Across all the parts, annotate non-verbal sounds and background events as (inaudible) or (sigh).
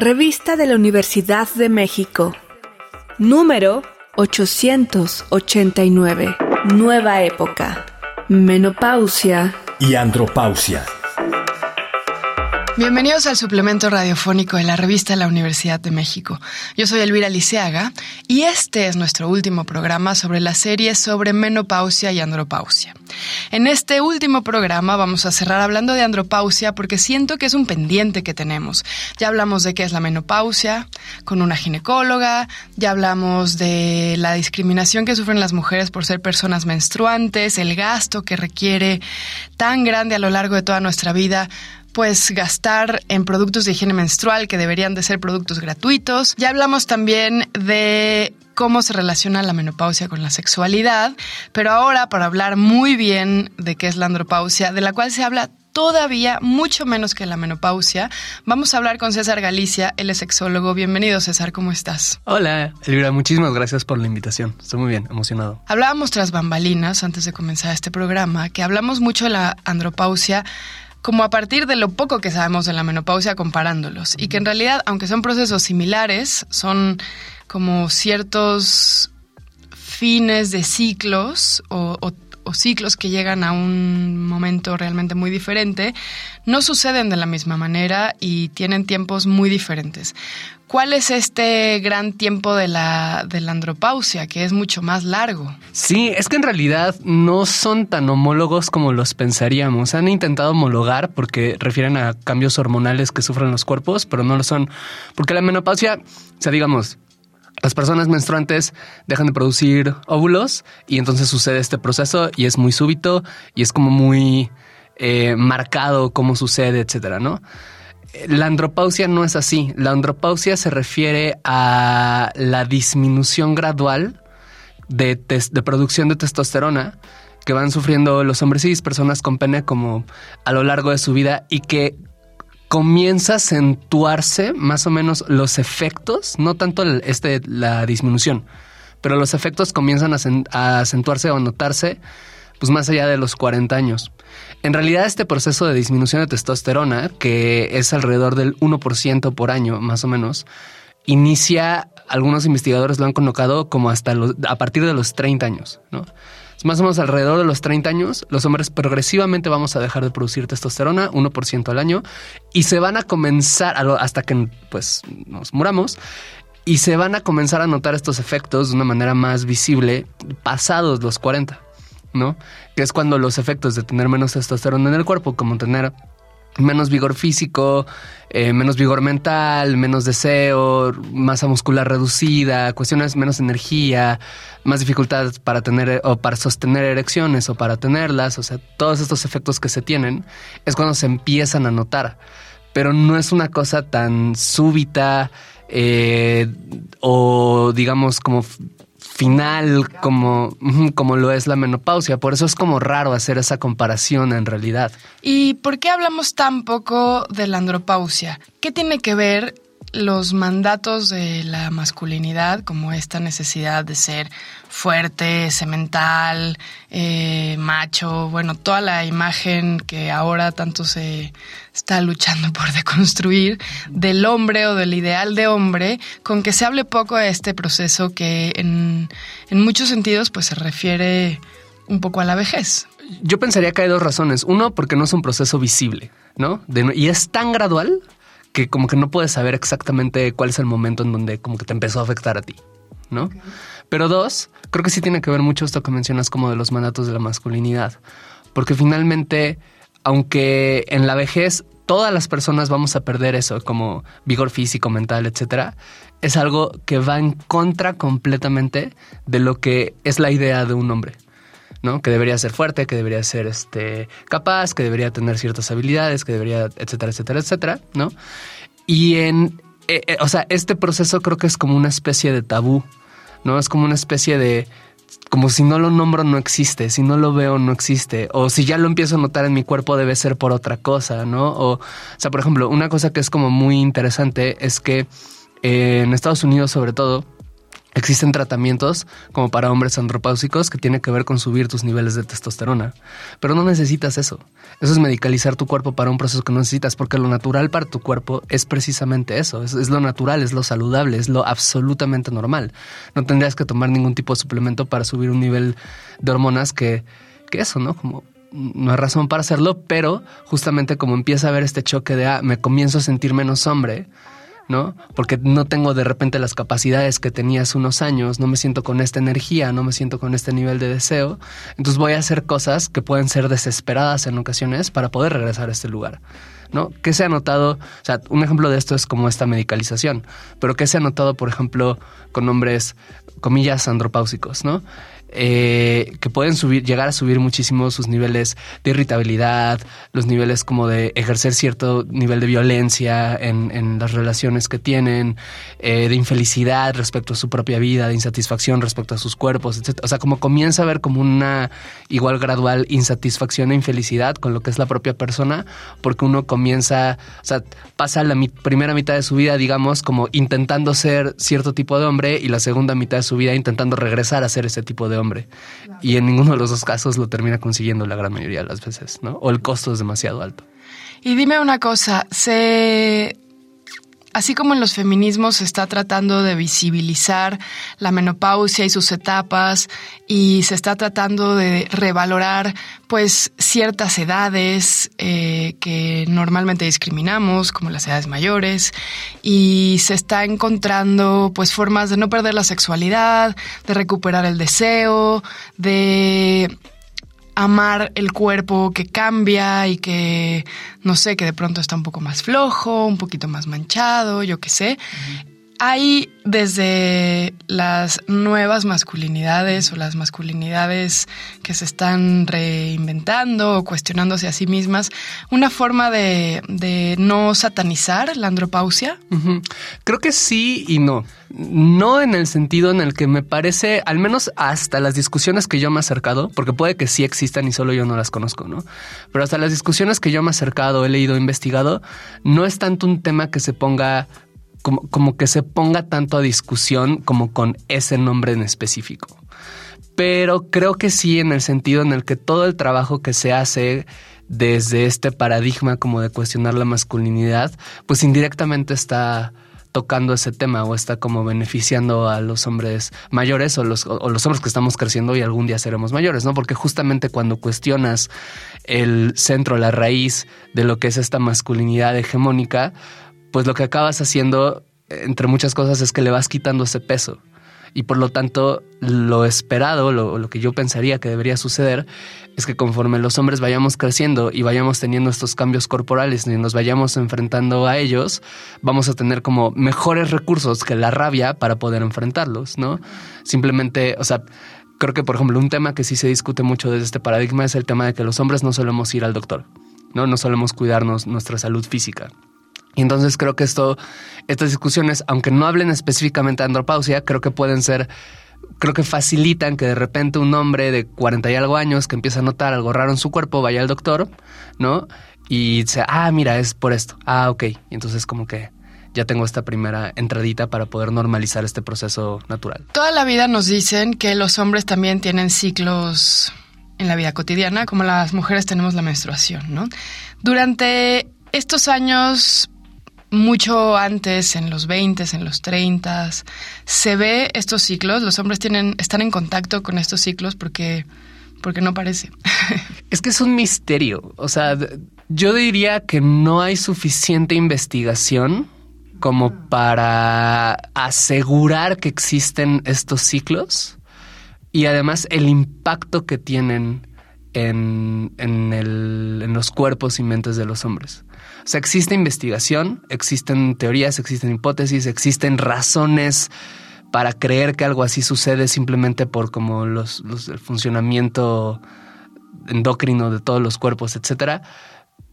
Revista de la Universidad de México. Número 889. Nueva época. Menopausia. Y andropausia. Bienvenidos al suplemento radiofónico de la revista la Universidad de México. Yo soy Elvira Liceaga y este es nuestro último programa sobre la serie sobre menopausia y andropausia. En este último programa vamos a cerrar hablando de andropausia porque siento que es un pendiente que tenemos. Ya hablamos de qué es la menopausia con una ginecóloga, ya hablamos de la discriminación que sufren las mujeres por ser personas menstruantes, el gasto que requiere tan grande a lo largo de toda nuestra vida pues gastar en productos de higiene menstrual que deberían de ser productos gratuitos. Ya hablamos también de cómo se relaciona la menopausia con la sexualidad, pero ahora para hablar muy bien de qué es la andropausia, de la cual se habla todavía mucho menos que la menopausia. Vamos a hablar con César Galicia, él es sexólogo. Bienvenido, César, ¿cómo estás? Hola, Elvira, muchísimas gracias por la invitación. Estoy muy bien, emocionado. Hablábamos tras bambalinas antes de comenzar este programa, que hablamos mucho de la andropausia como a partir de lo poco que sabemos de la menopausia comparándolos y que en realidad, aunque son procesos similares, son como ciertos fines de ciclos o, ciclos que llegan a un momento realmente muy diferente, no suceden de la misma manera y tienen tiempos muy diferentes. ¿Cuál es este gran tiempo de la, de la andropausia, que es mucho más largo? Sí, es que en realidad no son tan homólogos como los pensaríamos. Han intentado homologar porque refieren a cambios hormonales que sufren los cuerpos, pero no lo son. Porque la menopausia, o sea, digamos, las personas menstruantes dejan de producir óvulos y entonces sucede este proceso y es muy súbito y es como muy eh, marcado cómo sucede, etcétera, ¿no? La andropausia no es así. La andropausia se refiere a la disminución gradual de, producción de testosterona que van sufriendo los hombres y personas con pene como a lo largo de su vida y que comienza a acentuarse más o menos los efectos, no tanto este, la disminución, pero los efectos comienzan a, acentuarse o a notarse pues más allá de los 40 años. En realidad este proceso de disminución de testosterona, que es alrededor del 1% por año más o menos, inicia, algunos investigadores lo han colocado como hasta a partir de los 30 años, ¿no? Más o menos alrededor de los 30 años, los hombres progresivamente vamos a dejar de producir testosterona, 1% al año, y se van a comenzar, hasta que pues, nos muramos, y se van a comenzar a notar estos efectos de una manera más visible pasados los 40. ¿No? Que es cuando los efectos de tener menos testosterona en el cuerpo, como tener menos vigor físico, eh, menos vigor mental, menos deseo, masa muscular reducida, cuestiones menos energía, más dificultades para tener o para sostener erecciones o para tenerlas, o sea, todos estos efectos que se tienen es cuando se empiezan a notar, pero no es una cosa tan súbita eh, o digamos como final como, como lo es la menopausia. Por eso es como raro hacer esa comparación en realidad. ¿Y por qué hablamos tan poco de la andropausia? ¿Qué tiene que ver los mandatos de la masculinidad, como esta necesidad de ser fuerte, semental, eh, macho, bueno, toda la imagen que ahora tanto se está luchando (laughs) por deconstruir del hombre o del ideal de hombre, con que se hable poco de este proceso que en, muchos sentidos pues se refiere un poco a la vejez. Yo pensaría que hay dos razones. Uno, porque no es un proceso visible, ¿no? y es tan gradual que como que no puedes saber exactamente cuál es el momento en donde como que te empezó a afectar a ti, ¿no? Pero dos, creo que sí tiene que ver mucho esto que mencionas como de los mandatos de la masculinidad, porque finalmente, aunque en la vejez todas las personas vamos a perder eso, como vigor físico, mental, etcétera, es algo que va en contra completamente de lo que es la idea de un hombre. ¿No? Que debería ser fuerte, que debería ser este, capaz, que debería tener ciertas habilidades, que debería, etcétera, etcétera, etcétera, ¿no? Y en, eh, eh, o sea, este proceso creo que es como una especie de tabú, ¿no? Es como una especie de, como si no lo nombro no existe, si no lo veo no existe, o si ya lo empiezo a notar en mi cuerpo debe ser por otra cosa, ¿no? O, o sea, por ejemplo, una cosa que es como muy interesante es que eh, en Estados Unidos sobre todo, Existen tratamientos como para hombres andropáusicos que tienen que ver con subir tus niveles de testosterona. Pero no necesitas eso. Eso es medicalizar tu cuerpo para un proceso que no necesitas, porque lo natural para tu cuerpo es precisamente eso. Es, lo natural, es lo saludable, es lo absolutamente normal. No tendrías que tomar ningún tipo de suplemento para subir un nivel de hormonas que, que eso, ¿no? Como no hay razón para hacerlo, pero justamente como empieza a haber este choque de, ah, me comienzo a sentir menos hombre, ¿no? Porque no tengo de repente las capacidades que tenía hace unos años, no me siento con esta energía, no me siento con este nivel de deseo, entonces voy a hacer cosas que pueden ser desesperadas en ocasiones para poder regresar a este lugar. ¿no? ¿Qué se ha notado? O sea, un ejemplo de esto es como esta medicalización, pero ¿qué se ha notado, por ejemplo, con hombres, comillas, andropáusicos, ¿no? Eh, que pueden subir, llegar a subir muchísimo sus niveles de irritabilidad, los niveles como de ejercer cierto nivel de violencia en, las relaciones que tienen, eh, de infelicidad respecto a su propia vida, de insatisfacción respecto a sus cuerpos, etc. O sea, como comienza a ver como una igual gradual insatisfacción e infelicidad con lo que es la propia persona, porque uno comienza, o sea, pasa la primera mitad de su vida, digamos, como intentando ser cierto tipo de hombre y la segunda mitad de su vida intentando regresar a ser ese tipo de hombre. Y en ninguno de los dos casos lo termina consiguiendo la gran mayoría de las veces, ¿no? O el costo es demasiado alto. Y dime una cosa, se Así como en los feminismos se está tratando de visibilizar la menopausia y sus etapas y se está tratando de revalorar pues ciertas edades eh, que normalmente discriminamos, como las edades mayores, y se está encontrando pues formas de no perder la sexualidad, de recuperar el deseo, de amar el cuerpo que cambia y que, no sé, que de pronto está un poco más flojo, un poquito más manchado, yo qué sé. Hay desde las nuevas masculinidades o las masculinidades que se están reinventando o cuestionándose a sí mismas, una forma de, no satanizar la andropausia? Creo que sí y no. No en el sentido en el que me parece, al menos hasta las discusiones que yo me he acercado, porque puede que sí existan y solo yo no las conozco, ¿no? Pero hasta las discusiones que yo me he acercado, he leído, investigado, no es tanto un tema que se ponga como, que se ponga tanto a discusión como con ese nombre en específico. Pero creo que sí en el sentido en el que todo el trabajo que se hace desde este paradigma como de cuestionar la masculinidad, pues indirectamente está tocando ese tema o está como beneficiando a los hombres mayores o los, o los hombres que estamos creciendo y algún día seremos mayores, ¿no? Porque justamente cuando cuestionas el centro, la raíz de lo que es esta masculinidad hegemónica, pues lo que acabas haciendo, entre muchas cosas, es que le vas quitando ese peso. Y por lo tanto, lo esperado, lo, que yo pensaría que debería suceder, es que conforme los hombres vayamos creciendo y vayamos teniendo estos cambios corporales y nos vayamos enfrentando a ellos, vamos a tener como mejores recursos que la rabia para poder enfrentarlos, ¿no? Simplemente, o sea, creo que, por ejemplo, un tema que sí se discute mucho desde este paradigma es el tema de que los hombres no solemos ir al doctor, ¿no? No solemos cuidarnos nuestra salud física. Y entonces creo que esto, estas discusiones, aunque no hablen específicamente de andropausia, creo que pueden ser, creo que facilitan que de repente un hombre de 40 y algo años que empieza a notar algo raro en su cuerpo vaya al doctor, ¿no? Y dice, ah, mira, es por esto. Ah, ok. Y entonces como que ya tengo esta primera entradita para poder normalizar este proceso natural. Toda la vida nos dicen que los hombres también tienen ciclos en la vida cotidiana, como las mujeres tenemos la menstruación, ¿no? Durante estos años mucho antes, en los 20, en los 30, se ve estos ciclos, los hombres tienen, están en contacto con estos ciclos porque, porque no parece. (laughs) Es que es un misterio. O sea, yo diría que no hay suficiente investigación como para asegurar que existen estos ciclos y además el impacto que tienen en, en, el, en los cuerpos y mentes de los hombres. O sea, existe investigación, existen teorías, existen hipótesis, existen razones para creer que algo así sucede simplemente por como los, el funcionamiento endocrino de todos los cuerpos, etcétera.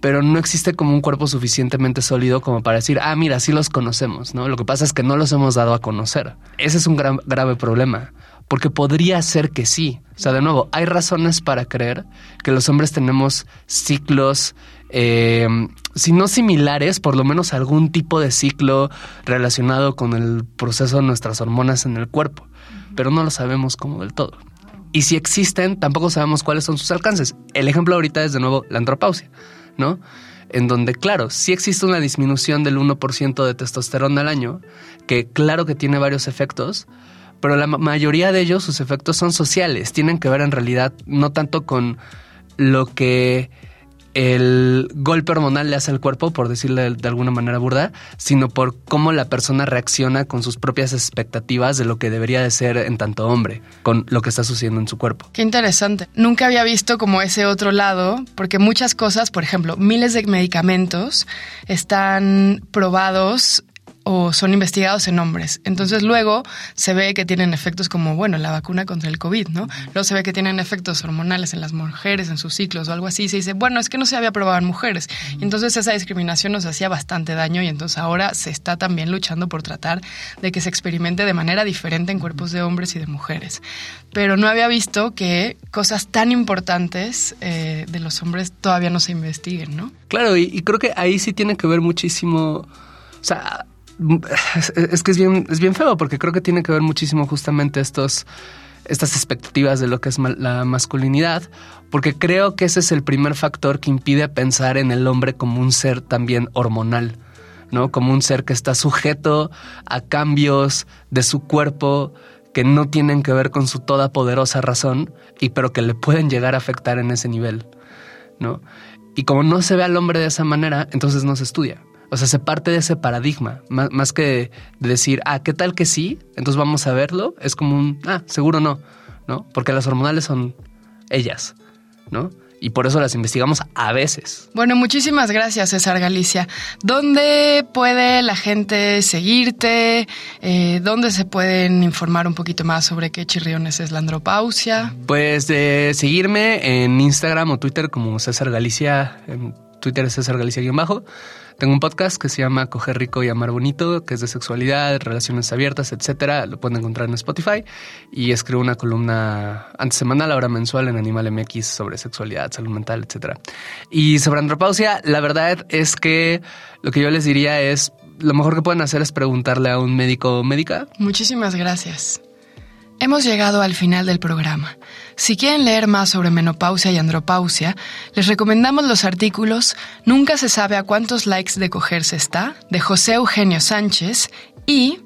Pero no existe como un cuerpo suficientemente sólido como para decir, ah, mira, sí los conocemos, ¿no? Lo que pasa es que no los hemos dado a conocer. Ese es un gran, grave problema porque podría ser que sí. O sea, de nuevo, hay razones para creer que los hombres tenemos ciclos eh, si no similares, por lo menos algún tipo de ciclo relacionado con el proceso de nuestras hormonas en el cuerpo. pero no lo sabemos como del todo. Y si existen, tampoco sabemos cuáles son sus alcances. El ejemplo ahorita es de nuevo la andropausia, ¿no? En donde, claro, sí existe una disminución del 1% de testosterona al año, que claro que tiene varios efectos, pero la mayoría de ellos, sus efectos son sociales, tienen que ver en realidad no tanto con lo que el golpe hormonal le hace al cuerpo, por decirle de alguna manera burda, sino por cómo la persona reacciona con sus propias expectativas de lo que debería de ser en tanto hombre, con lo que está sucediendo en su cuerpo. Qué interesante. Nunca había visto como ese otro lado, porque muchas cosas, por ejemplo, miles de medicamentos están probados o son investigados en hombres. Entonces luego se ve que tienen efectos como, bueno, la vacuna contra el COVID, ¿no? Luego se ve que tienen efectos hormonales en las mujeres, en sus ciclos o algo así. Se dice, bueno, es que no se había probado en mujeres. entonces esa discriminación nos hacía bastante daño y entonces ahora se está también luchando por tratar de que se experimente de manera diferente en cuerpos de hombres y de mujeres. Pero no había visto que cosas tan importantes eh, de los hombres todavía no se investiguen, ¿no? Claro, y, y creo que ahí sí tiene que ver muchísimo... O sea, es que es bien, es bien feo porque creo que tiene que ver muchísimo justamente estos, estas expectativas de lo que es la masculinidad, porque creo que ese es el primer factor que impide pensar en el hombre como un ser también hormonal, ¿no? Como un ser que está sujeto a cambios de su cuerpo que no tienen que ver con su toda poderosa razón y pero que le pueden llegar a afectar en ese nivel, ¿no? Y como no se ve al hombre de esa manera, entonces no se estudia. O sea, se parte de ese paradigma, más, que de decir, ah, ¿qué tal que sí? Entonces vamos a verlo. Es como un, ah, seguro no, ¿no? Porque las hormonales son ellas, ¿no? Y por eso las investigamos a veces. Bueno, muchísimas gracias, César Galicia. ¿Dónde puede la gente seguirte? Eh, ¿Dónde se pueden informar un poquito más sobre qué chirriones es la andropausia? Pues de seguirme en Instagram o Twitter como César Galicia. En Twitter es César Galicia-bajo. Tengo un podcast que se llama Coger Rico y Amar Bonito, que es de sexualidad, relaciones abiertas, etcétera. Lo pueden encontrar en Spotify. Y escribo una columna antes semanal, ahora mensual en Animal MX sobre sexualidad, salud mental, etcétera. Y sobre andropausia, la verdad es que lo que yo les diría es lo mejor que pueden hacer es preguntarle a un médico o médica. Muchísimas gracias. Hemos llegado al final del programa. Si quieren leer más sobre menopausia y andropausia, les recomendamos los artículos Nunca se sabe a cuántos likes de cogerse está, de José Eugenio Sánchez, y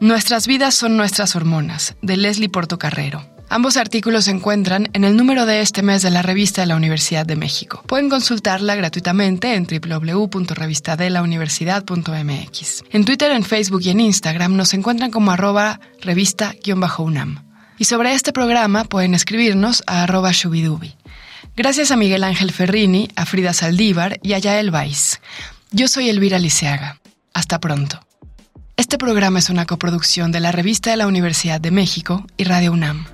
Nuestras vidas son nuestras hormonas, de Leslie Portocarrero. Ambos artículos se encuentran en el número de este mes de la revista de la Universidad de México. Pueden consultarla gratuitamente en www.revistadelauniversidad.mx. En Twitter, en Facebook y en Instagram nos encuentran como arroba revista-unam. Y sobre este programa pueden escribirnos a arroba shubidubi. Gracias a Miguel Ángel Ferrini, a Frida Saldívar y a Yael Weiss. Yo soy Elvira Liceaga. Hasta pronto. Este programa es una coproducción de la Revista de la Universidad de México y Radio UNAM.